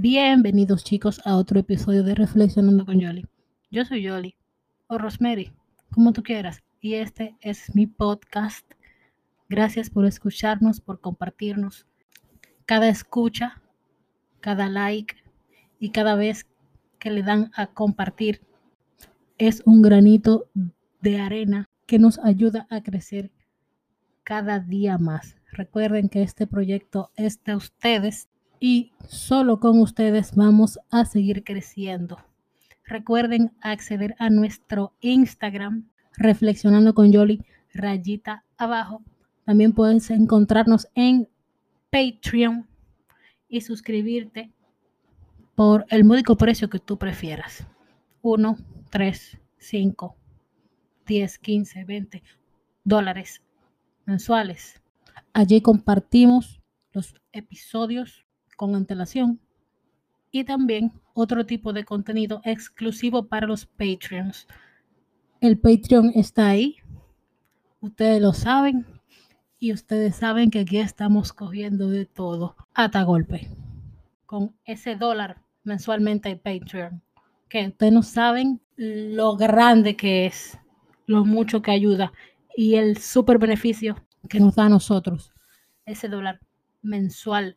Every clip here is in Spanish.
Bienvenidos chicos a otro episodio de Reflexionando con Yoli. Yo soy Yoli, o Rosemary, como tú quieras, y este es mi podcast. Gracias por escucharnos, por compartirnos. Cada escucha, cada like y cada vez que le dan a compartir es un granito de arena que nos ayuda a crecer cada día más. Recuerden que este proyecto es de ustedes y solo con ustedes vamos a seguir creciendo. Recuerden acceder a nuestro Instagram, reflexionando con Yoli, rayita abajo. También puedes encontrarnos en Patreon y suscribirte por el módico precio que tú prefieras. 1, 3, 5, 10, 15, 20 dólares mensuales. Allí compartimos los episodios con antelación y también otro tipo de contenido exclusivo para los Patreons. El Patreon está ahí, ustedes lo saben y ustedes saben que aquí estamos cogiendo de todo hasta golpe con ese dólar mensualmente el Patreon, que ustedes no saben lo grande que es, lo mucho que ayuda y el super beneficio que nos da a nosotros ese dólar mensual.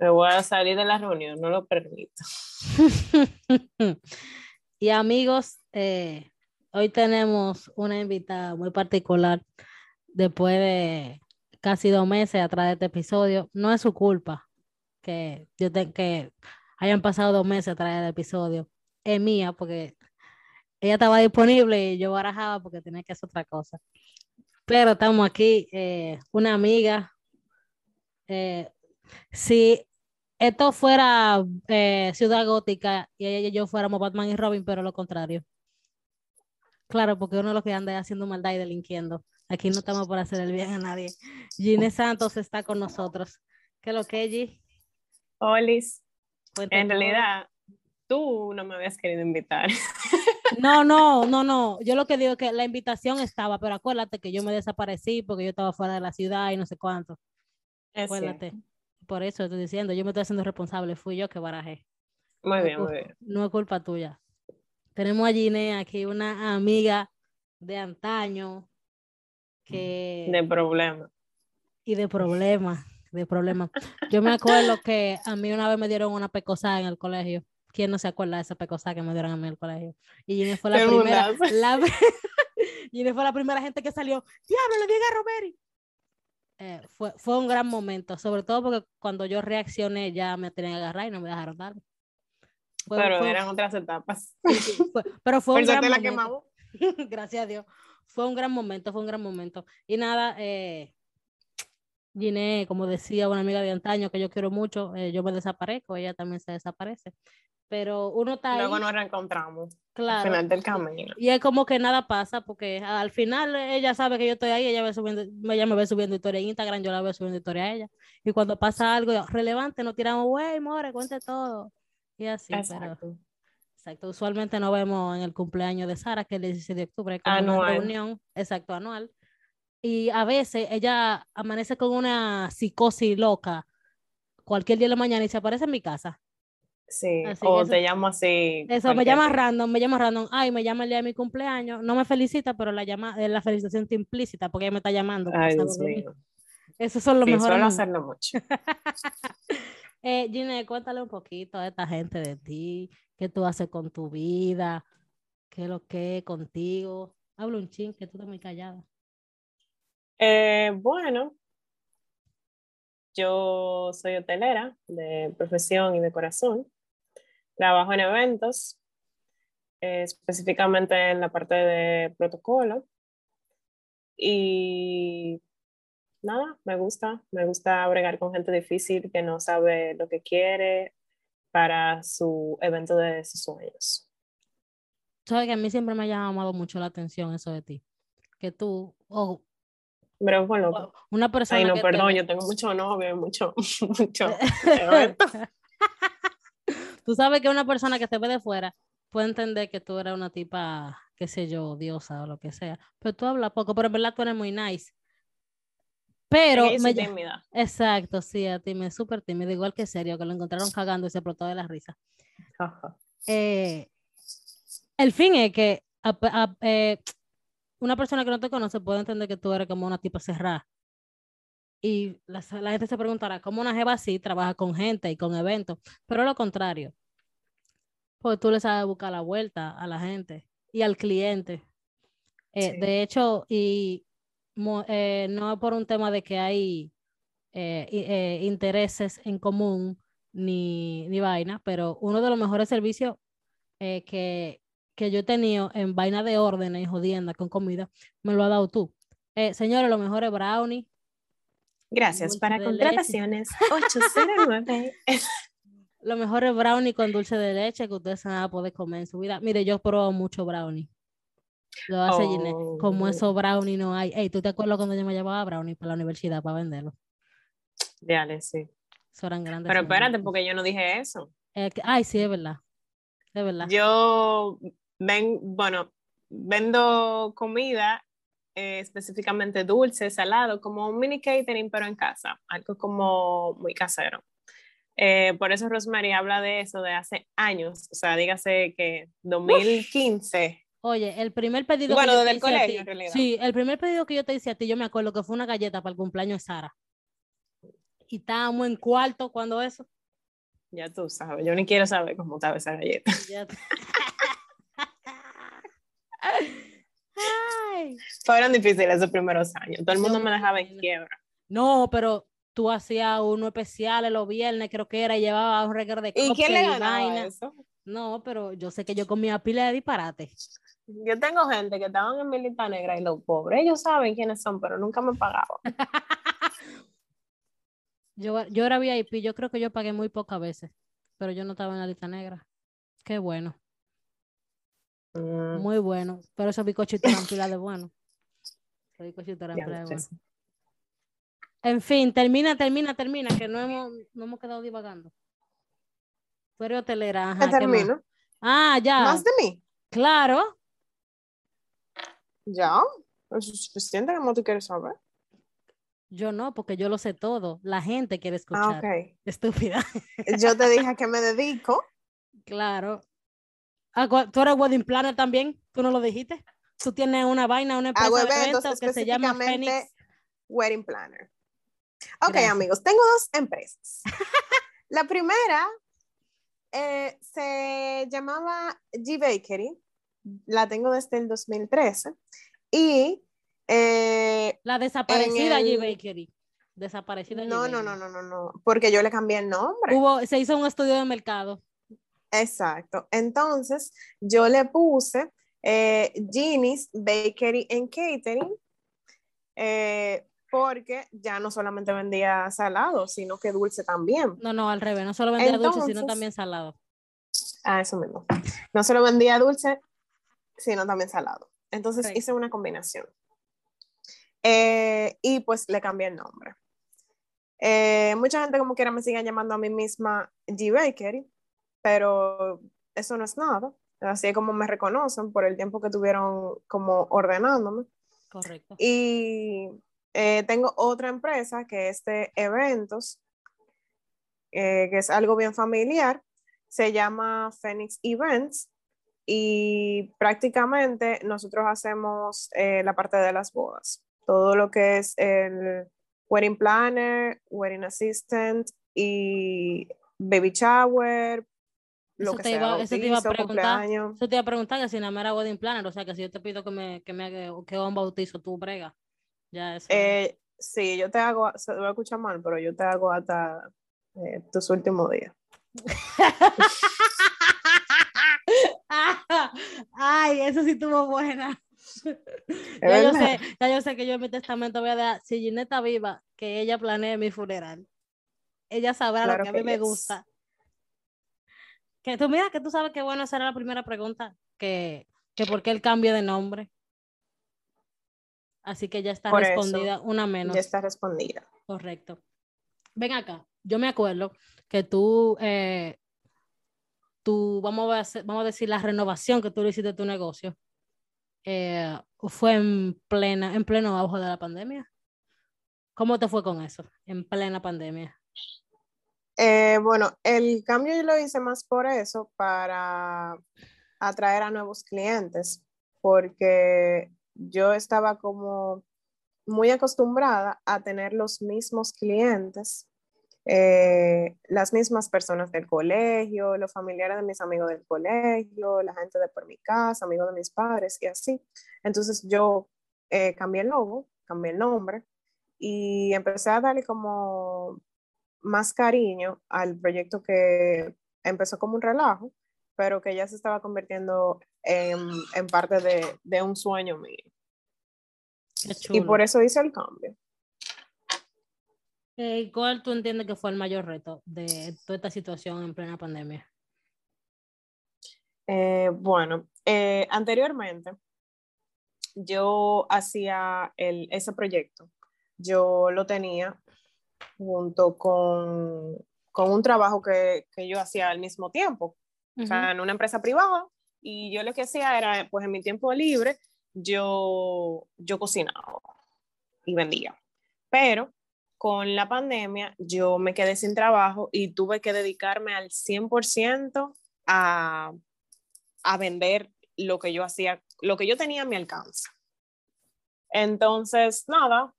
Me voy a salir de la reunión, no lo permito. y amigos, eh, hoy tenemos una invitada muy particular después de casi dos meses atrás de este episodio. No es su culpa que, yo que hayan pasado dos meses atrás del episodio. Es mía porque ella estaba disponible y yo barajaba porque tenía que hacer otra cosa. Pero estamos aquí, eh, una amiga. Eh, si esto fuera eh, Ciudad Gótica y ella y yo fuéramos Batman y Robin, pero lo contrario. Claro, porque uno de los que anda haciendo maldad y delinquiendo. Aquí no estamos por hacer el bien a nadie. Gine Santos está con nosotros. ¿Qué es lo que, G? Olis. En realidad, tú no me habías querido invitar. No, no, no, no. Yo lo que digo es que la invitación estaba, pero acuérdate que yo me desaparecí porque yo estaba fuera de la ciudad y no sé cuánto. acuérdate. Por eso estoy diciendo, yo me estoy haciendo responsable, fui yo que barajé. Muy bien, muy bien. No es culpa tuya. Tenemos a Gine aquí, una amiga de antaño que... De problema. Y de problema, de problema. Yo me acuerdo que a mí una vez me dieron una pecosada en el colegio. ¿Quién no se acuerda de esa pecosa que me dieron a mí en el colegio? Y Gine fue la primera. La, Gine fue la primera gente que salió. ¡Diablo, le dije a Romeri! Eh, fue, fue un gran momento, sobre todo porque cuando yo reaccioné ya me tenían que agarrar y no me dejaron dar. pero eran otras etapas. pero fue un gran momento. Gracias a Dios. Fue un gran momento, fue un gran momento. Y nada, eh, Giné, como decía una amiga de antaño que yo quiero mucho, eh, yo me desaparezco, ella también se desaparece pero uno está Luego nos reencontramos. Claro. Al final del camino. Y es como que nada pasa, porque al final ella sabe que yo estoy ahí, ella, ve subiendo, ella me ve subiendo historia en Instagram, yo la veo subiendo historia a ella. Y cuando pasa algo relevante, nos tiramos, güey, more, cuente todo. Y así, exacto. exacto. Usualmente nos vemos en el cumpleaños de Sara, que es el 16 de octubre, que una reunión, exacto, anual. Y a veces ella amanece con una psicosis loca cualquier día de la mañana y se aparece en mi casa Sí, o te llamo así. Eso, me llama random, me llama random. Ay, me llama el día de mi cumpleaños. No me felicita, pero la llama, eh, la felicitación está implícita porque ella me está llamando. Ay, Dios mío. Esos son los sí, mejores. Suelo hacerlo mucho. eh, Gine, cuéntale un poquito a esta gente de ti, qué tú haces con tu vida, qué es lo que es contigo. Habla un ching, que tú estás muy callada. Eh, bueno, yo soy hotelera de profesión y de corazón. Trabajo en eventos, eh, específicamente en la parte de protocolo. Y nada, me gusta, me gusta bregar con gente difícil que no sabe lo que quiere para su evento de sus sueños. Sabes que a mí siempre me ha llamado mucho la atención eso de ti, que tú, o pero bueno, una persona. Ay, no, perdón, yo tengo mucho novio, mucho, mucho. tú sabes que una persona que te ve de fuera puede entender que tú eres una tipa qué sé yo, diosa o lo que sea. Pero tú hablas poco, pero en verdad tú eres muy nice. Pero es me- tímida. Exacto, sí, a ti me es súper tímido, igual que serio, que lo encontraron cagando y se explotó de la risa. Eh, el fin es que a- a- eh, una persona que no te conoce puede entender que tú eres como una tipa cerrada. Y la, la gente se preguntará, ¿cómo una jeva así trabaja con gente y con eventos? Pero lo contrario, pues tú le sabes buscar la vuelta a la gente y al cliente. Eh, Sí. De hecho, y mo- eh, no por un tema de que hay eh, intereses en común ni, ni vaina, pero uno de los mejores servicios que, que yo he tenido en vaina de órdenes y jodienda con comida, me lo ha dado tú. Señores, los mejores brownie, Gracias. Dulce Para contrataciones 809. los mejores brownie con dulce de leche que ustedes van a poder comer en su vida. Mire, yo pruebo mucho brownie. Lo hace Ginette. Como Oh. esos brownie no hay. Ey, ¿tú te acuerdas cuando yo me llevaba brownie para la universidad para venderlo? Dale, sí. Eso eran grandes. Pero espérate, porque yo no dije eso. Eh, que- ay, sí, es verdad. Es verdad. Yo ven, bueno, vendo comida eh, específicamente dulce, salado, como un mini catering, pero en casa, algo como muy casero. Eh, por eso Rosemary habla de eso de hace años, o sea, dígase que 2015. Oye, el primer pedido Bueno, que yo te hice a colegio, ti- en realidad. Sí, el primer pedido que yo te hice a ti, yo me acuerdo que fue una galleta para el cumpleaños de Sara. Y estábamos en cuarto cuando eso. Ya tú sabes, yo ni quiero saber cómo estaba esa galleta. Ya Ay, Fueron difíciles esos primeros años, todo el mundo me dejaba en quiebra. No, pero tú hacías uno especial los viernes, creo que era, y llevaba un regalo de ¿Y quién le ganaba eso? No, pero yo sé que yo comía pila de disparate. Yo tengo gente que estaban en Milita Negra y los pobres, ellos saben quiénes son, pero nunca me pagaban. Yo, yo era VIP, yo creo que yo pagué muy pocas veces, pero yo no estaba en la lista negra. Qué bueno, Mm, muy bueno. Pero esos bizcochitos eran pila de bueno. Esos pila de no bueno. En fin, termina, termina, termina, que no hemos, no hemos quedado divagando. Tú eres hotelera, termino. Ah, ya, ¿Más de mí? claro. Ya. Eso es suficiente como tú quieres saber. Yo no, porque yo lo sé todo. La gente quiere Ah, escuchar. ok. Estúpida. Yo te dije a qué me dedico. Claro. ¿Tú eres wedding planner también? ¿Tú no lo dijiste? Tú tienes una vaina, una empresa de eventos que se llama Phoenix. Wedding Planner. Ok, Gracias. amigos, tengo dos empresas. La primera eh, se llamaba G Bakery. La tengo desde el 2013. Y eh, La desaparecida en G el- Bakery. Desaparecida G no, no, Bakery. no, no, no, no, porque yo le cambié el nombre. Hubo, se hizo un estudio de mercado. Exacto. Entonces, yo le puse eh, Ginny's Bakery and Catering, eh, porque ya no solamente vendía salado, sino que dulce también. No, no, al revés. No solo vendía dulce, sino también salado. Ah, eso mismo. No solo vendía dulce, sino también salado. Entonces hice una combinación. Eh, y pues le cambié el nombre. Eh, mucha gente como quiera me sigue llamando a mí misma G Bakery, pero eso no es nada. Así es como me reconocen por el tiempo que tuvieron como ordenándome. Correcto. Y eh, tengo otra empresa que es de eventos, eh, que es algo bien familiar. Se llama Phoenix Events y prácticamente nosotros hacemos eh, la parte de las bodas. Todo lo que es el wedding planner, wedding assistant y baby shower, lo Eso que te iba- eso te iba a bautizo, preguntar. Eso te iba a preguntar que si nada más era wedding planner, o sea que si yo te pido que me, que me que un bautizo, tú brega. Ya eso. Eh, sí, yo te hago, se va a escuchar mal, pero yo te hago hasta eh, tus últimos días. Ay, eso sí estuvo buena. ya, yo sé, ya yo sé que yo en mi testamento voy a dar, si Ginette está viva, que ella planee mi funeral. Ella sabrá Claro lo que a mí que me yes. gusta. Que tú mira que tú sabes que bueno, esa era la primera pregunta, que, que por qué el cambio de nombre. Así que ya está Por eso, respondida una menos. Ya está respondida. Correcto. Ven acá, yo me acuerdo que tú, eh, tú vamos, a hacer- vamos a decir la renovación que tú le hiciste a tu negocio. eh, fue en plena, en pleno auge de la pandemia. ¿Cómo te fue con eso, en plena pandemia? Eh, bueno, el cambio yo lo hice más por eso, para atraer a nuevos clientes, porque yo estaba como muy acostumbrada a tener los mismos clientes, eh, las mismas personas del colegio, los familiares de mis amigos del colegio, la gente de por mi casa, amigos de mis padres y así. Entonces yo eh, cambié el logo, cambié el nombre y empecé a darle como más cariño al proyecto que empezó como un relajo, pero que ya se estaba convirtiendo en, en parte de, de, un sueño mío. Y por eso hice el cambio. Eh, ¿Cuál tú entiendes que fue el mayor reto de toda esta situación en plena pandemia? Eh, bueno, eh, anteriormente yo hacía el, ese proyecto, yo lo tenía junto con, con un trabajo que, que, yo hacía al mismo tiempo, o sea, en una empresa privada, y yo lo que hacía era, pues en mi tiempo libre, yo, yo cocinaba y vendía. Pero con la pandemia yo me quedé sin trabajo y tuve que dedicarme al 100% a, a vender lo que yo hacía, lo que yo tenía a mi alcance. Entonces, nada,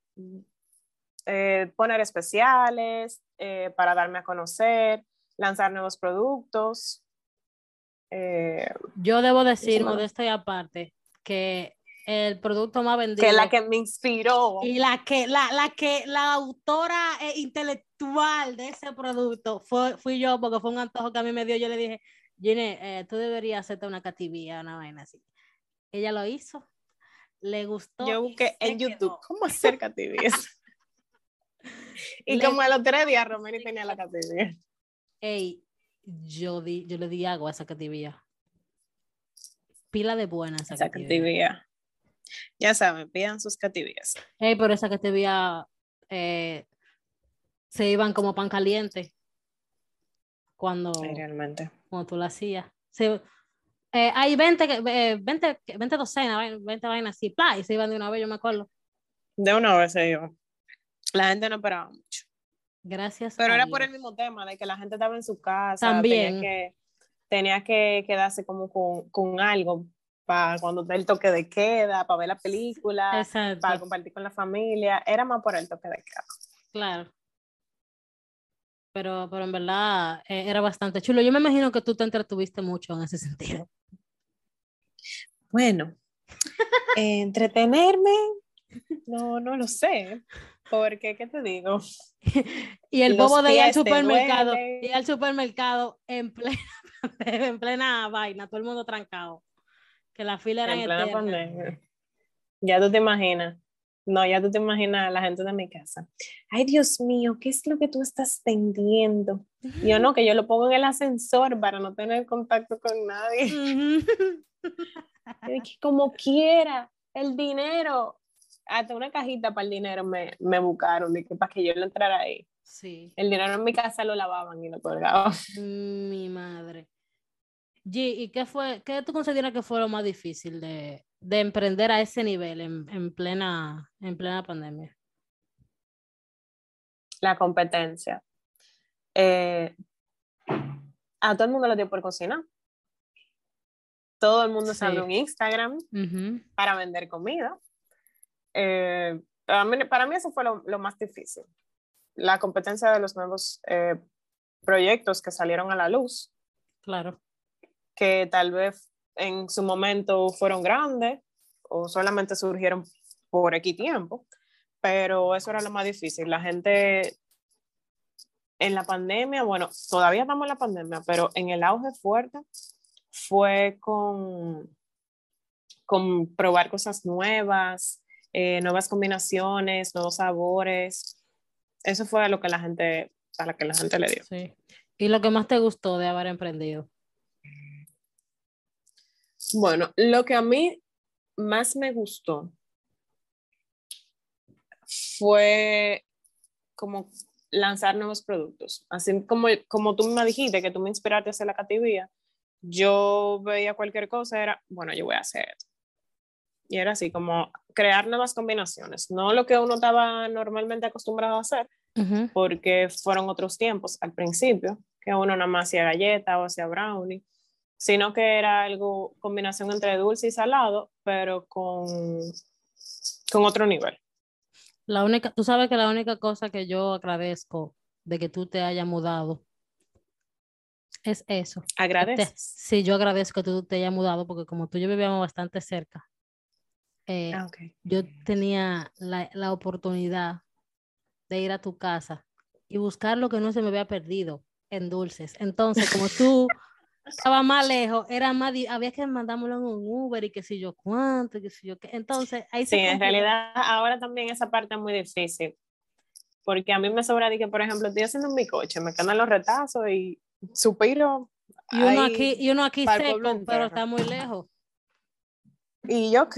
eh, poner especiales eh, para darme a conocer, lanzar nuevos productos. Eh, yo debo decir, modesto y aparte, que el producto más vendido. Que la que me inspiró. Y la que, la, la que, la autora intelectual de ese producto fue, fui yo, porque fue un antojo que a mí me dio. Yo le dije, Gine, tú deberías hacerte una cativía, una vaina así. Ella lo hizo, le gustó. Yo busqué en YouTube cómo hacer cativías. y como a los tres días Romero tenía la cativía. Ey, yo, di, yo le di agua a esa cativía. Pila de buena esa, esa cativía. Ya saben, pidan sus cativías. Ey, pero esa cativía eh, se iban como pan caliente cuando, realmente. cuando tú la hacías. Se, eh, hay 20, 20, 20 docenas, 20 vainas así, y se iban de una vez, yo me acuerdo. De una vez se iban. La gente no esperaba mucho. Gracias. Pero era por el mismo tema, de que la gente estaba en su casa. También. Tenía que, tenía que quedarse como con, con algo para cuando el toque de queda, para ver la película, Exacto. para compartir con la familia. Era más por el toque de queda. Claro. Pero, pero en verdad eh, era bastante chulo. Yo me imagino que tú te entretuviste mucho en ese sentido. Bueno, entretenerme, no, no lo sé. Porque, ¿qué te digo? y el bobo de ir al supermercado, ir al supermercado en plena, en plena vaina, todo el mundo trancado. Que la fila era en plena pandemia. Ya tú te imaginas. No, ya tú te imaginas a la gente de mi casa. Ay, Dios mío, ¿qué es lo que tú estás tendiendo? Yo no, que yo lo pongo en el ascensor para no tener contacto con nadie. como quiera, el dinero hasta una cajita para el dinero me, me buscaron, de que, para que yo le entrara ahí. Sí. El dinero en mi casa lo lavaban y lo colgaban. Mi madre. G, ¿y qué fue, qué tú consideras que fue lo más difícil de, de emprender a ese nivel en, en, plena, en plena pandemia? La competencia. Eh, a todo el mundo lo dio por cocinar. Todo el mundo sí. un Instagram uh -huh. para vender comida. Eh, para, mí, para, mí, eso fue lo, lo, más difícil. La competencia de los nuevos eh, proyectos que salieron a la luz. Claro. Que tal vez en su momento fueron grandes o solamente surgieron por X tiempo, pero eso era lo más difícil. La gente en la pandemia, bueno, todavía estamos en la pandemia, pero en el auge fuerte fue con, con probar cosas nuevas, eh, nuevas combinaciones, nuevos sabores. Eso fue a lo que la gente, a lo que la gente le dio. Sí. ¿Y lo que más te gustó de haber emprendido? Bueno, lo que a mí más me gustó fue como lanzar nuevos productos. Así como, como tú me dijiste que tú me inspiraste a hacer la cativía, yo veía cualquier cosa, era, bueno, yo voy a hacer esto Y era así, como crear nuevas combinaciones, no lo que uno estaba normalmente acostumbrado a hacer, porque fueron otros tiempos al principio, que uno nada más hacía galleta o hacía brownie, sino que era algo, combinación entre dulce y salado, pero con, con otro nivel. La única, tú sabes que la única cosa que yo agradezco de que tú te hayas mudado es eso. Agradeces. sí, yo agradezco que tú te hayas mudado porque como tú y yo vivíamos bastante cerca, eh, Ah, ok. yo tenía la, la oportunidad de ir a tu casa y buscar lo que no se me había perdido en dulces. Entonces, como tú estabas más lejos, era más, había que mandármelo en un Uber y qué sé yo cuánto, qué sé yo qué. Entonces, ahí se Sí, en complicó. realidad ahora también esa parte es muy difícil, porque a mí me sobra de que, por ejemplo, estoy haciendo un bicoche, me quedan los retazos y supiro. Y uno ahí, aquí, y uno aquí seco, pero está muy lejos. Y yo, ok,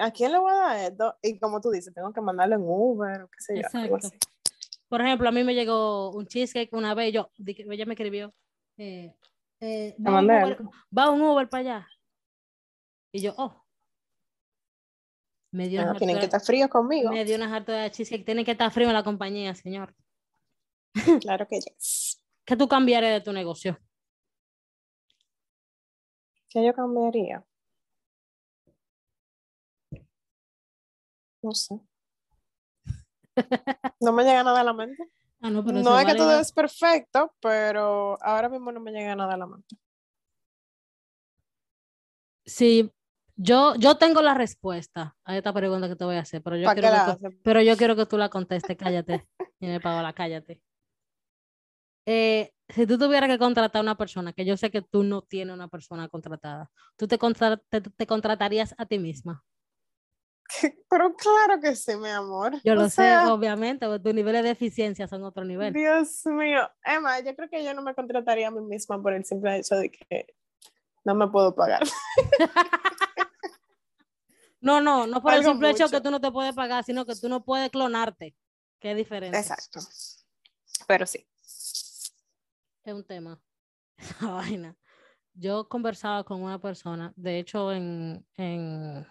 ¿a quién le voy a dar esto? Y como tú dices, tengo que mandarlo en Uber o qué sé yo, Exacto. así. Por ejemplo, a mí me llegó un cheesecake una vez, yo, ella me escribió, eh, eh, va, un Uber, va un Uber para allá. Y yo, oh. Me dio No, una tienen que estar fríos conmigo. me dio una harta de cheesecake. Tiene que estar frío en la compañía, señor. Claro que yes. ¿Qué tú cambiarías de tu negocio? ¿Qué yo cambiaría? No sé. No me llega nada a la mente. Ah, no, pero No eso es que todo la- es perfecto, pero ahora mismo no me llega nada a la mente. Sí, yo, yo tengo la respuesta a esta pregunta que te voy a hacer, pero yo ¿Para qué quiero que tú- pero yo quiero que tú la contestes, cállate. Dime, Paola, cállate. Eh, si tú tuvieras que contratar a una persona, que yo sé que tú no tienes una persona contratada, ¿tú te, contra- te, te contratarías a ti misma? Pero claro que sí, mi amor. Yo O lo sea, sé, obviamente, porque tus niveles de eficiencia son otro nivel. Dios mío. Emma, yo creo que yo no me contrataría a mí misma por el simple hecho de que no me puedo pagar. No, no, no por el simple hecho que mucho. tú no te puedes pagar, sino que tú no puedes clonarte, que es diferente. Exacto. Pero sí. es un tema. Esa vaina. Yo conversaba con una persona, de hecho, en, en,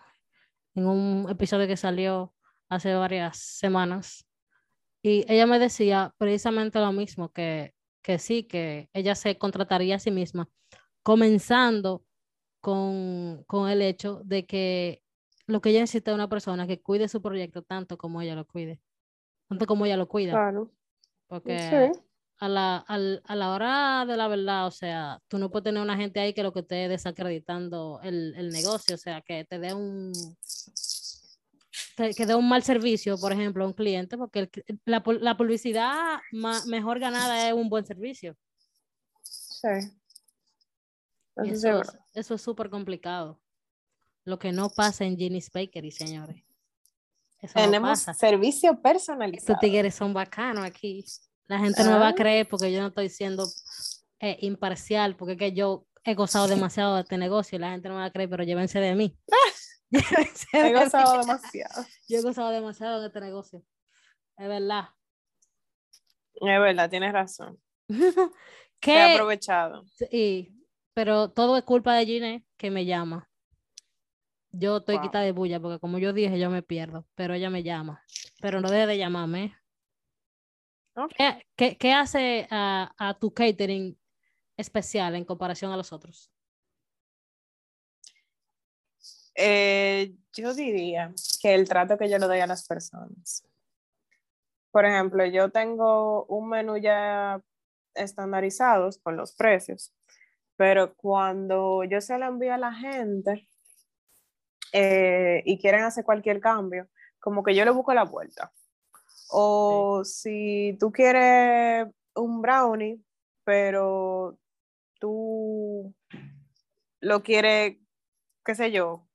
en un episodio que salió hace varias semanas, y ella me decía precisamente lo mismo, que, que sí, que ella se contrataría a sí misma, comenzando con, con el hecho de que lo que ella necesita es una persona que cuide su proyecto tanto como ella lo cuide, tanto como ella lo cuida, Claro. porque Sí. A la, al- a la hora de la verdad, o sea, tú no puedes tener una gente ahí que lo que esté desacreditando el, el negocio, o sea, que te dé un que, dé un mal servicio, por ejemplo, a un cliente, porque el la, la publicidad ma- mejor ganada es un buen servicio. Sí. Eso Eso, es- eso es súper complicado. Lo que no pasa en Ginny's Bakery, señores. Eso Tenemos servicio Estos personalizado. tigres son bacanos aquí. La gente no me va a Ah. creer porque yo no estoy siendo eh, imparcial, porque es que yo he gozado demasiado de este negocio y la gente no me va a creer, pero llévense de mí. Llévense de He mí. gozado demasiado. Yo he gozado demasiado de este negocio. Es verdad. Es verdad, tienes razón. He ¿Qué? aprovechado. Sí, pero todo es culpa de Gine que me llama. Yo estoy Wow. quitada de bulla porque como yo dije, yo me pierdo, pero ella me llama. Pero no deje de llamarme. ¿Qué, qué- qué hace a, a tu catering especial en comparación a los otros? Eh, yo diría que el trato que yo le doy a las personas. Por ejemplo, yo tengo un menú ya estandarizados con los precios, pero cuando yo se lo envío a la gente eh, y quieren hacer cualquier cambio, como que yo le busco la vuelta. O si tú quieres un brownie, pero tú lo quieres, qué sé yo,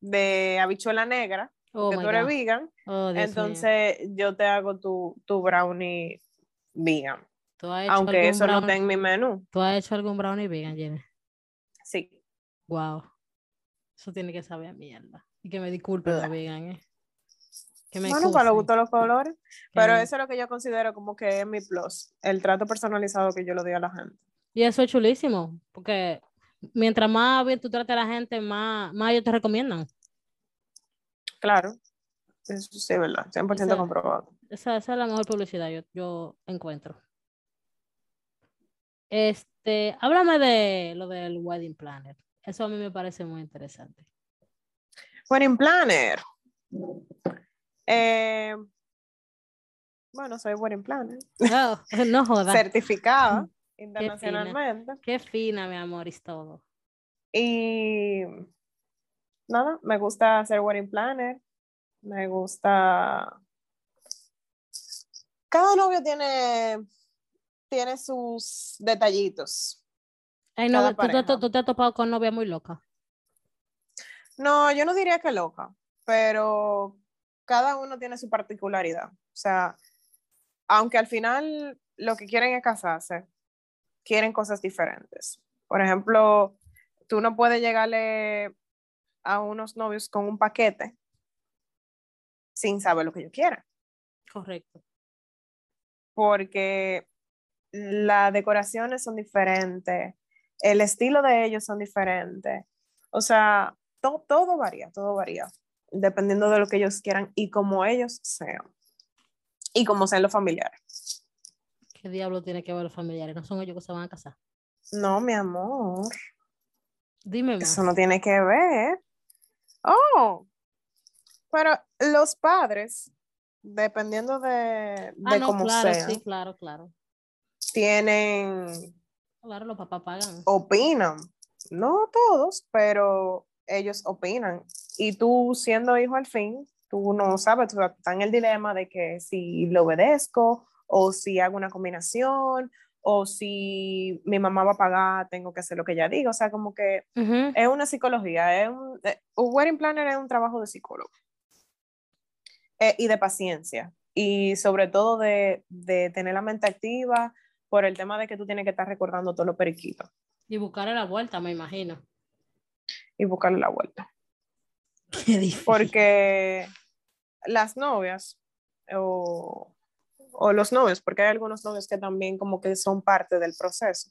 de habichuela negra, Oh que tú eres God. vegan, Oh, mío. entonces yo te hago tu, tu brownie vegan, ¿Tú has hecho aunque eso no está en mi menú. ¿Tú has hecho algún brownie vegan, Jenny? Sí, Wow. Eso tiene que saber a mierda. Y que me disculpen los vegan, ¿eh? Que me bueno, para lo excusen, gusto los colores, pero eso es lo que yo considero como que es mi plus, el trato personalizado que yo le doy a la gente. Y eso es chulísimo, porque mientras más bien tú trates a la gente, más, más ellos te recomiendan. Claro. Eso sí, verdad. 100% Esa- comprobado. Esa, esa es la mejor publicidad yo, yo encuentro. Este, háblame de lo del wedding planner. Eso a mí me parece muy interesante. Wedding planner. Eh, bueno, soy wedding planner. No, no jodas. Certificada internacionalmente. Qué fina, mi amor, y todo. Y nada, me gusta hacer wedding planner. Me gusta. Cada novio tiene, tiene sus detallitos. Ay, no, ¿tú, te- tú te has topado con novia muy loca. No, yo no diría que loca, pero cada uno tiene su particularidad. O sea, aunque al final lo que quieren es casarse, quieren cosas diferentes. Por ejemplo, tú no puedes llegarle a unos novios con un paquete sin saber lo que ellos quieren, Correcto. porque las decoraciones son diferentes, el estilo de ellos son diferentes. O sea, to- todo varía, todo varía, dependiendo de lo que ellos quieran y como ellos sean. Y como sean los familiares. ¿Qué diablo tiene que ver los familiares? No son ellos que se van a casar. No, mi amor, Dime más. eso no tiene que ver. Oh, pero los padres, dependiendo de, Ah, de no, cómo claro, sean, sí, claro, claro. tienen Claro, los papás pagan. opinan, no todos, pero ellos opinan. Y tú siendo hijo al fin, tú no sabes, tú estás en el dilema de que si lo obedezco o si hago una combinación o si mi mamá va a pagar, tengo que hacer lo que ella diga. O sea, como que Ujú. es una psicología, es un, eh, un wedding planner es un trabajo de psicólogo Eh, y de paciencia y sobre todo de, de tener la mente activa por el tema de que tú tienes que estar recordando todos los periquitos Y buscarle la vuelta, me imagino. y buscarle la vuelta. Qué difícil. Porque las novias o, o los novios, porque hay algunos novios que también como que son parte del proceso,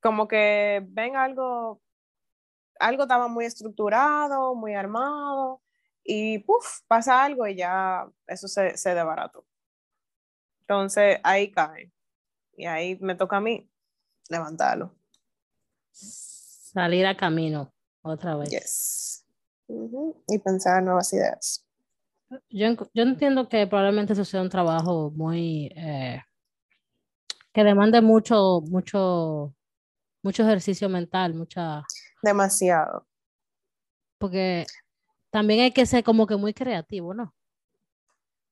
como que ven algo, algo estaba muy estructurado, muy armado, y puf, pasa algo y ya eso se, se desbarató. Entonces ahí cae. Y ahí me toca a mí levantarlo. Salir a camino otra vez. Yes. Y pensar nuevas ideas. Yo, yo entiendo que probablemente eso sea un trabajo muy eh, que demande mucho, mucho, mucho ejercicio mental, mucha, Demasiado. porque también hay que ser como que muy creativo, ¿no?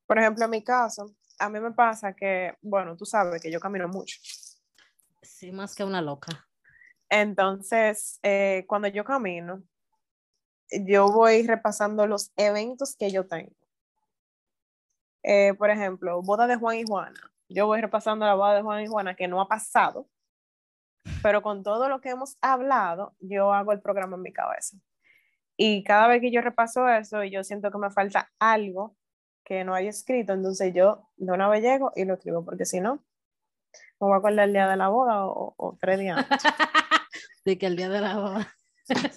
Por ejemplo, en mi caso, a mí me pasa que, bueno, tú sabes que yo camino mucho. Sí, más que una loca. Entonces, eh, cuando yo camino, yo voy repasando los eventos que yo tengo. Eh, por ejemplo, boda de Juan y Juana. Yo voy repasando la boda de Juan y Juana que no ha pasado, pero con todo lo que hemos hablado, yo hago el programa en mi cabeza. Y cada vez que yo repaso eso, yo siento que me falta algo que no hay escrito, entonces yo de una vez llego y lo escribo, porque si no, me voy a acordar el día de la boda o, o tres días antes. De que el día de la boda.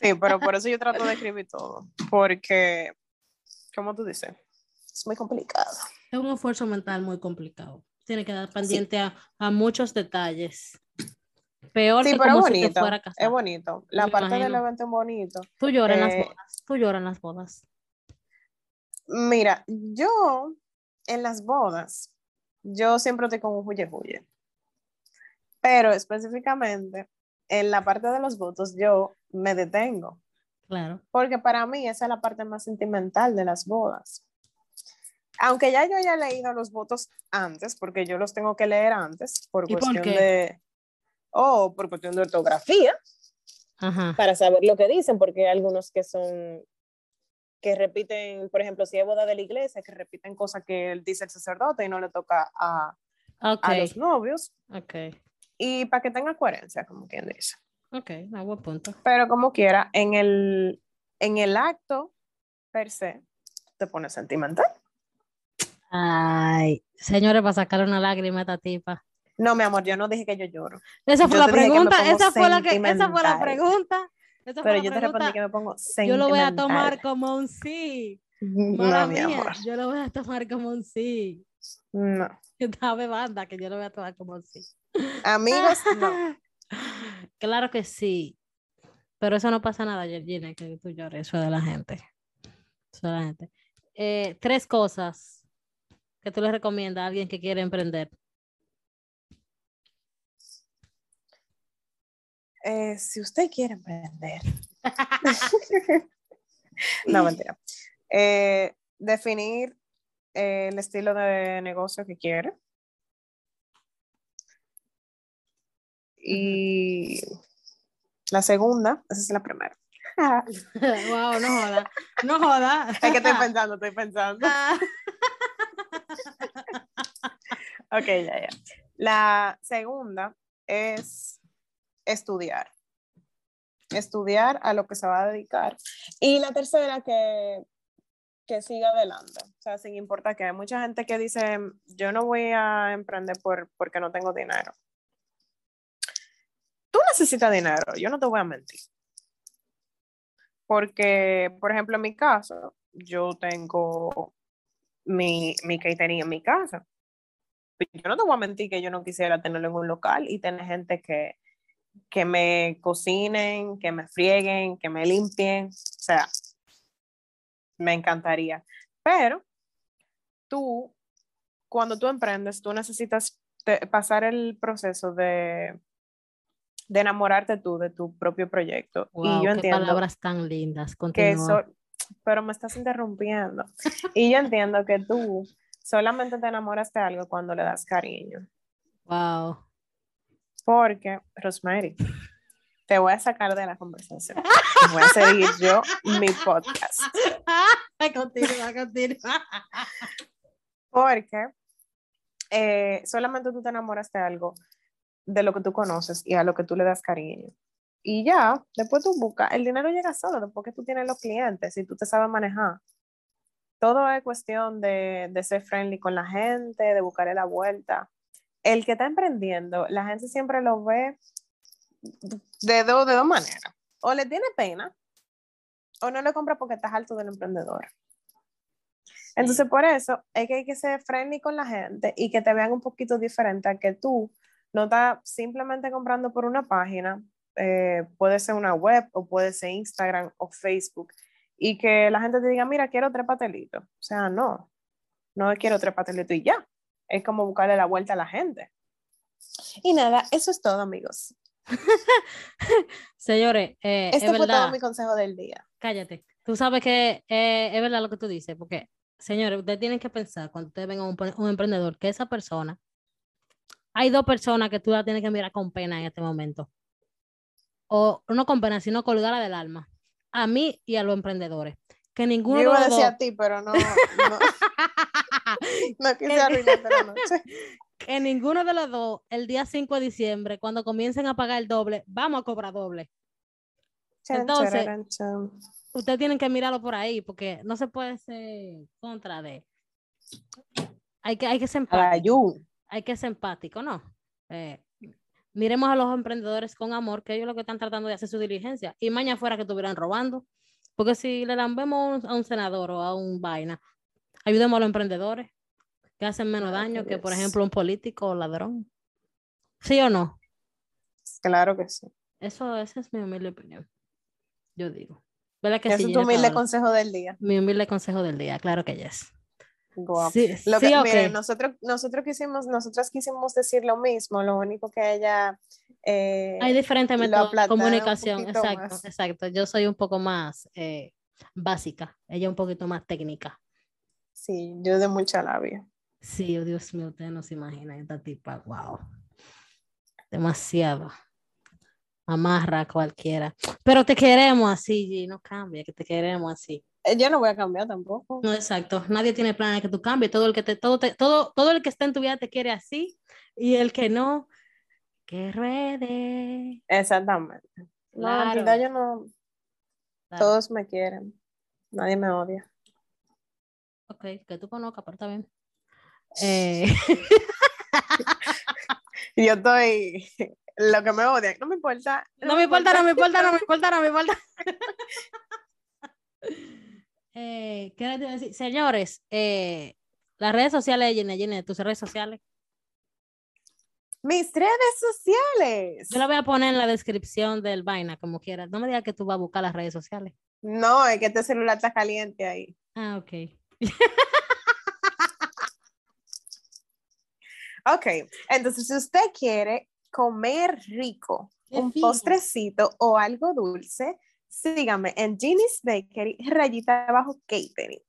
Sí, pero por eso yo trato de escribir todo, porque, como tú dices, es muy complicado. Es un esfuerzo mental muy complicado. Tiene que dar pendiente a, a muchos detalles. Peor Sí, que pero es como si te bonito, fuera a es bonito. La Me parte del evento es bonito. Tú lloras en las Eh, bodas. Tú lloras en las bodas. Mira, yo en las bodas, yo siempre estoy con un huye huye. Pero específicamente en la parte de los votos, yo me detengo. Claro. Porque para mí esa es la parte más sentimental de las bodas. Aunque ya yo haya leído los votos antes, porque yo los tengo que leer antes, por ¿Y por cuestión qué? de. O por cuestión de ortografía, Ajá. para saber lo que dicen, porque hay algunos que son. que repiten, por ejemplo, si es boda de la iglesia, que repiten cosas que dice el sacerdote y no le toca a, Ok. a los novios. Ok. Y para que tenga coherencia, como quien dice. Ok. A buen punto. Pero como quiera, en el, en el acto per se, te pone sentimental. Ay, señores, para sacar una lágrima a esta tipa. No, mi amor, yo no dije que yo lloro. Esa fue Yo la pregunta, esa fue la que, esa fue la sentimental. pregunta. Esa fue Pero la yo te respondí que me pongo Yo lo voy a sentimental. tomar como un sí. No, mi amor. yo lo voy a tomar como un sí. No. Dame banda que yo lo voy a tomar como un sí. Amigos, no. Claro que sí. Pero eso no pasa nada, Georgina, que tú llores. Eso es de la gente. Eso es de la gente. Eh, tres cosas que tú le recomiendas a alguien que quiere emprender. Eh, si usted quiere emprender. no, mentira. Eh, definir el estilo de negocio que quiere. Y la segunda, esa es la primera. wow, no joda. No joda. Es que estoy pensando, estoy pensando. Ok, ya, ya. La segunda es estudiar. Estudiar a lo que se va a dedicar. Y la tercera, que, que siga adelante. O sea, sin importar que hay mucha gente que dice, yo no voy a emprender por, porque no tengo dinero. Necesitas dinero, yo no te voy a mentir. Porque, por ejemplo, en mi caso, yo tengo mi, mi catering en mi casa. Yo no te voy a mentir que yo no quisiera tenerlo en un local y tener gente que, que me cocinen, que me frieguen, que me limpien. O sea, me encantaría. Pero tú, cuando tú emprendes, tú necesitas pasar el proceso de, de enamorarte tú de tu propio proyecto. Wow, y yo qué entiendo palabras tan lindas. que eso, pero me estás interrumpiendo. Y yo entiendo que tú solamente te enamoras de algo cuando le das cariño. Wow. Porque, Rosemary, te voy a sacar de la conversación. Voy a seguir yo mi podcast. continúa, continúa. Porque eh, solamente tú te enamoras de algo de lo que tú conoces y a lo que tú le das cariño. Y ya, después tú buscas, el dinero llega solo después que tú tienes los clientes y tú te sabes manejar. Todo es cuestión de, de ser friendly con la gente, de buscarle la vuelta. El que está emprendiendo, la gente siempre lo ve de, dos de dos maneras. O le tiene pena, o no le compra porque estás alto del emprendedor. Entonces, por eso es que hay que ser friendly con la gente y que te vean un poquito diferente a que tú no estás simplemente comprando por una página, eh, puede ser una web o puede ser Instagram o Facebook, y que la gente te diga, mira, quiero tres patelitos. O sea, no, no quiero tres patelitos y ya. Es como buscarle la vuelta a la gente. Y nada, eso es todo, amigos. Señores, eh, Este es fue verdad. todo mi consejo del día. Cállate. Tú sabes que eh, es verdad lo que tú dices, porque, señores, ustedes tienen que pensar cuando ustedes ven a un, un emprendedor que esa persona, hay dos personas que tú la tienes que mirar con pena en este momento. O no con pena, sino colgada del alma. A mí y a los emprendedores. Que ninguno Yo de iba a los decir dos, a ti, pero no, no, no quise arruinarte la noche. que ninguno de los dos, el día 5 de diciembre, cuando comiencen a pagar el doble, vamos a cobrar doble. Chan, Entonces- chan. ustedes tienen que mirarlo por ahí, porque no se puede ser contra de. Hay que, hay que ser empático. Hay que ser empático, ¿no? Eh, miremos a los emprendedores con amor, que ellos lo que están tratando de hacer su diligencia. Y mañana fuera que estuvieran robando. Porque si le lambemos a un senador o a un vaina, ayudemos a los emprendedores, que hacen menos daño que, por ejemplo, un político o ladrón. ¿Sí o no? Claro que sí. Eso, esa es mi humilde opinión. Yo digo. ¿Verdad que sí? es tu humilde consejo del día. Mi humilde consejo del día, claro que yes. Sí, Lo sí, que, miren, nosotros, nosotros quisimos, nosotras quisimos decir lo mismo, lo único que ella eh, Hay diferentes métodos de comunicación, exacto, más. exacto. Yo soy un poco más eh, básica, ella un poquito más técnica. Sí, yo de mucha labia. Sí, oh, Dios mío, ustedes no se imaginan esta tipa, wow. Demasiado. Amarra a cualquiera. Pero te queremos así, G, no cambia, que te queremos así. Eh, Yo no voy a cambiar tampoco. No, exacto. Nadie tiene planes de que tú cambies. Todo el que te, todo, te- todo, todo el que está en tu vida te quiere así. Y el que no, que ruede. Exactamente. No, en Claro. realidad yo no, Claro. todos me quieren. Nadie me odia. Ok, que tú conozcas, pero está bien. Eh, Yo estoy, lo que me odian, no me importa. No me importa, no me importa, no me importa, no me importa. Eh, ¿Qué les iba a decir? Señores, eh, las redes sociales de Gine, Gine, tus redes sociales. Mis redes sociales. Yo la voy a poner en la descripción del vaina, como quieras. No me digas que tú vas a buscar las redes sociales. No, es que este celular está caliente ahí. Ah, ok. Ok, entonces si usted quiere comer rico, Qué un fino. postrecito o algo dulce, sígame en Ginny's Bakery, rayita abajo catering.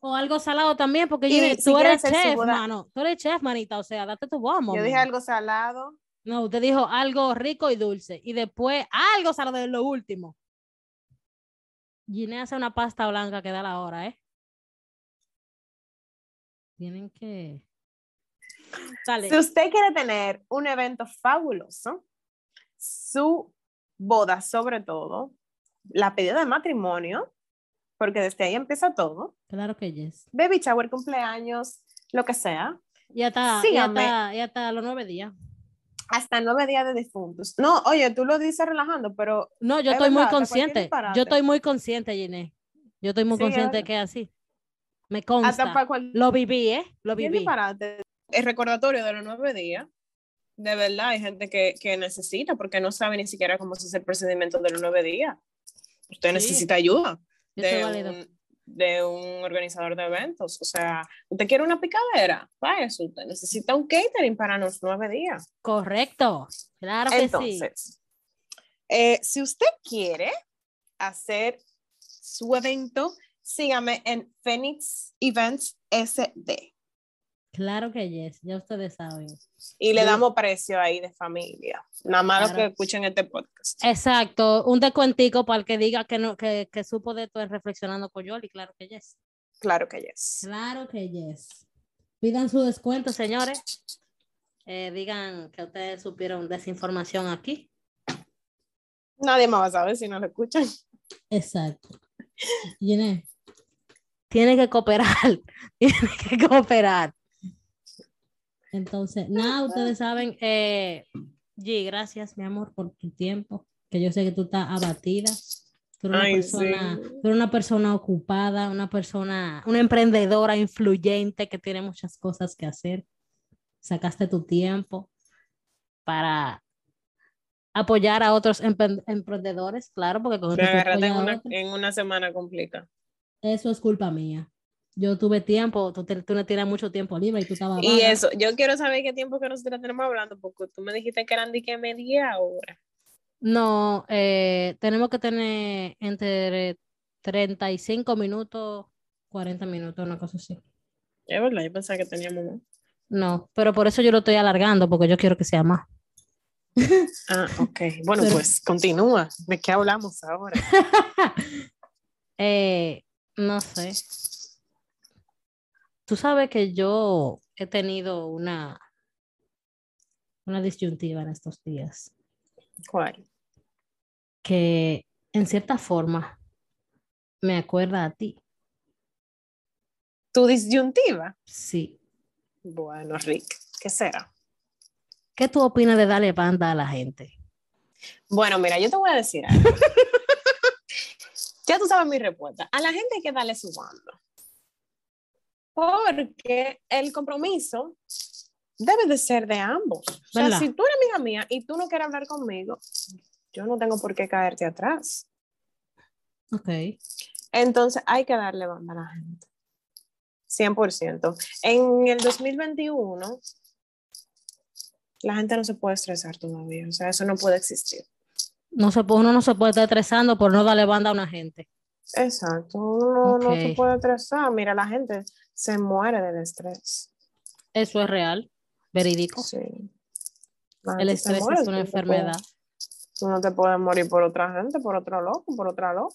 O algo salado también, porque Y Gine, si tú eres chef, mano. Tú eres chef, manita. O sea, date tu bombo. Yo dije algo salado. No, usted dijo algo rico y dulce. Y después algo salado de lo último. Gine hace una pasta blanca que da la hora, ¿eh? Tienen que. Dale. Si usted quiere tener un evento fabuloso, su boda sobre todo, la pedida de matrimonio, porque desde ahí empieza todo, Claro que yes. baby shower, cumpleaños, lo que sea, Y hasta, y Síganme. hasta, y hasta los nueve días. hasta nueve días de difuntos. No, oye, tú lo dices relajando, pero No, yo Es estoy muy verdad, consciente. Yo estoy muy consciente, Gine. Yo estoy muy Sí, consciente verdad. que es así. Me consta. Lo viví, ¿eh? Lo viví. El recordatorio de los nueve días, de verdad, hay gente que, que necesita, porque no sabe ni siquiera cómo se hace el procedimiento de los nueve días. Usted Sí. necesita ayuda. De un, de un organizador de eventos. O sea, usted quiere una picadera, váyase, usted necesita un catering para los nueve días. Correcto. Claro que sí. Entonces, eh, si usted quiere hacer su evento, sígame en Phoenix Events SD Claro que yes. Ya ustedes saben. y le damos precio ahí de familia. Nada más los Claro. que escuchen este podcast. Exacto. Un descuentico para el que diga que no, que, que supo de esto en reflexionando con Yoli. Claro que yes. Claro que yes. Claro que yes. Pidan su descuento, señores. Eh, digan que ustedes supieron desinformación aquí. Nadie más va a saber si no lo escuchan. Exacto. Tiene que cooperar. Tiene que cooperar. Entonces, nada, ustedes saben. Eh, G, gracias, mi amor, por tu tiempo. Que yo sé que tú estás abatida. Tú eres, una Ay, persona, sí. tú eres una persona ocupada, una persona, una emprendedora influyente que tiene muchas cosas que hacer. Sacaste tu tiempo para apoyar a otros empre- emprendedores, claro, porque con agarraste en una, en una semana completa. Eso es culpa mía. Yo tuve tiempo, tú, te- tú no tienes mucho tiempo libre y tú estabas Y eso, yo quiero saber qué tiempo que nosotros tenemos hablando, porque tú me dijiste que eran de que media hora. No, eh, tenemos que tener entre 35 minutos, 40 minutos, una cosa así. Es verdad, yo pensaba que teníamos más. No, pero por eso yo lo estoy alargando, porque yo quiero que sea más. Ah, ok. Bueno, Pero- pues continúa. ¿De qué hablamos ahora? Eh, no sé. Tú sabes que yo he tenido una, una disyuntiva en estos días, ¿Cuál? que en cierta forma me acuerda a ti. ¿Tu disyuntiva? Sí. Bueno, Rick, ¿qué será? ¿Qué tú opinas de darle banda a la gente? Bueno, mira, yo te voy a decir algo. ya tú sabes mi respuesta. A la gente hay que darle su bando. Porque el compromiso debe de ser de ambos. O sea, si tú eres amiga mía y tú no quieres hablar conmigo, yo no tengo por qué caerte atrás. Ok. Entonces hay que darle banda a la gente. 100%. En el 2021, la gente no se puede estresar todavía. O sea, eso no puede existir. No se, uno no se puede estar estresando por no darle banda a una gente. Exacto. Uno no se Ok. puede estresar. Mira, la gente se muere del estrés. Eso es real, verídico. Sí. El se estrés muere, es una no enfermedad Tú no te puedes morir por otra gente, por otro loco, por otra loca.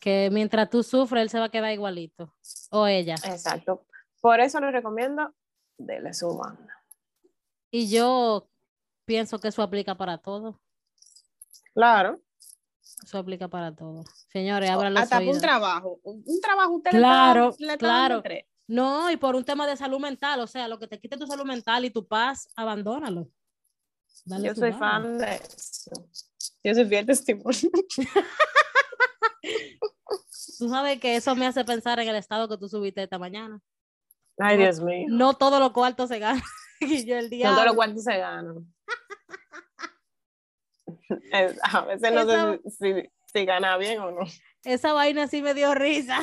que mientras tú sufres, él se va a quedar igualito. O ella. Exacto. Por eso les recomiendo, dele su banda. Y yo pienso que eso aplica para todo. Claro. Eso aplica para todo. Señores, abran los Hasta un trabajo. Un, trabajo usted Claro, le está, le está claro. No, y por un tema de salud mental, o sea, lo que te quite tu salud mental y tu paz, abandónalo. Dale Yo soy vaina. fan de eso. Yo soy fiel testimonio. Tú sabes que eso me hace pensar en el estado que tú subiste esta mañana. Ay, No- Dios mío. No todos los cuartos se ganan. y yo el No diablo. todos los cuartos se ganan. Es- a veces no Esa- sé si, si, gana bien o no. Esa vaina sí me dio risa.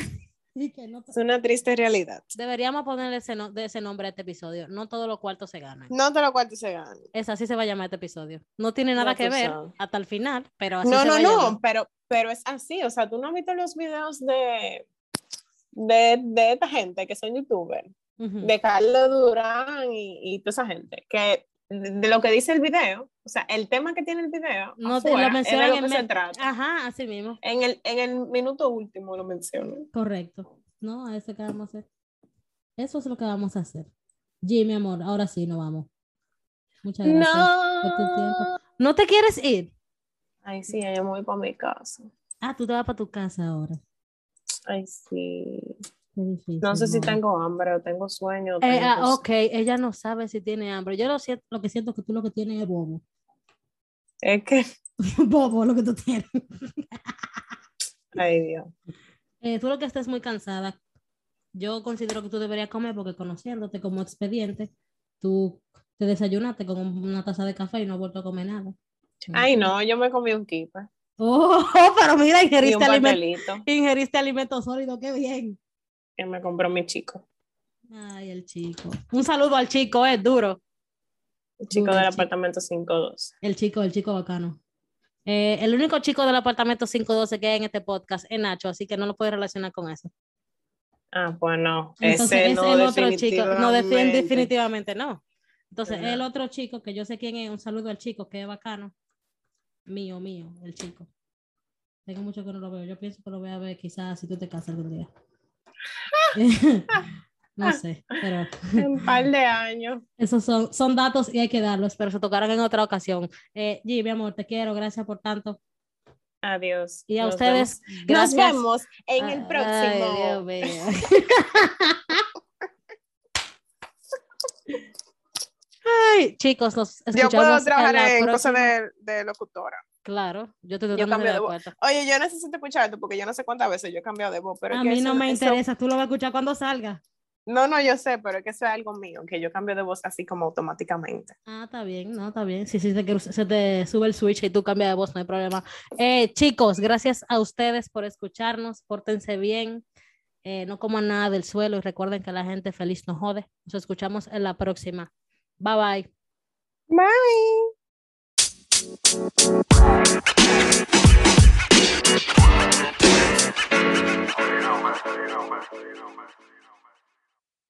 Y que no- Es una triste realidad. Deberíamos ponerle ese, no- de ese nombre a este episodio. No todos los cuartos se ganan. No todos los cuartos se ganan. Es así se va a llamar este episodio. No tiene nada Ya que ver sabes. hasta el final, pero así No, se no, va a no, llamar. pero, pero es así. O sea, tú no has visto los videos de, de, de esta gente que son youtubers, Ujú. de Carlos Durán y, y toda esa gente, que de, de lo que dice el video, o sea, el tema que tiene el video, No te- lo mencionan lo en que se me- trata. Ajá, así mismo. En el, en el minuto último lo menciono. Correcto. No, a eso que vamos a hacer. Eso es lo que vamos a hacer. Jimmy, amor, ahora sí nos vamos. Muchas gracias por tu tiempo. No. ¿No te quieres ir? Ay, sí, yo me voy para mi casa. Ah, tú te vas para tu casa ahora. Ay, sí. Difícil. No sé si tengo hambre o tengo sueño. o Eh, tengo ah, cos- ok, ella no sabe si tiene hambre. Yo lo, siento, lo que siento es que tú lo que tienes es bobo. Es que, bobo lo que tú tienes. ay, Dios. Eh, tú lo que estás muy cansada. Yo considero que tú deberías comer porque conociéndote como expediente, tú te desayunaste con un- una taza de café y no has vuelto a comer nada. Ay, no, yo me comí un kipe Oh, pero mira, ingeriste, aliment- ingeriste alimentos sólidos, qué bien. Que me compró mi chico. Ay, el chico. Un saludo al chico, es duro. El chico Duro, del chico. apartamento 512. El chico, el chico bacano. Eh, el único chico del apartamento 512 que hay en este podcast es Nacho, así que no lo puedes relacionar con eso. Ah, pues no. Entonces ese es no el otro chico. No, defi- definitivamente. no. Entonces, el otro chico, que yo sé quién es, un saludo al chico, que es bacano. Mío, mío, el chico. Tengo mucho que no lo veo. Yo pienso que lo voy a ver quizás si tú te casas algún día. no sé, pero un par de años. esos son, son datos y hay que darlos, pero se tocarán en otra ocasión. Eh, G, mi amor, te quiero, gracias por tanto. Adiós. Y a Nos ustedes, vemos. gracias. Nos vemos en el Ay, próximo. Dios mío. Ay, chicos, nos Yo escuchamos puedo en trabajar la en de, de locutora. Claro, yo estoy Yo cambio de de voz. Oye, yo necesito escuchar esto porque yo no sé cuántas veces yo he cambiado de voz. Pero es A que mí eso- no me eso- interesa, tú lo vas a escuchar cuando salga. No, no, yo sé, pero es que eso es algo mío, que yo cambio de voz así como automáticamente. Ah, está bien, no, está bien. Si sí, se, te- se te sube el switch y tú cambias de voz, no hay problema. Eh, chicos, gracias a ustedes por escucharnos. Pórtense bien. eh, no coman nada del suelo y recuerden que la gente feliz no jode. Nos escuchamos en la próxima. Bye bye. Bye. You know, man. You.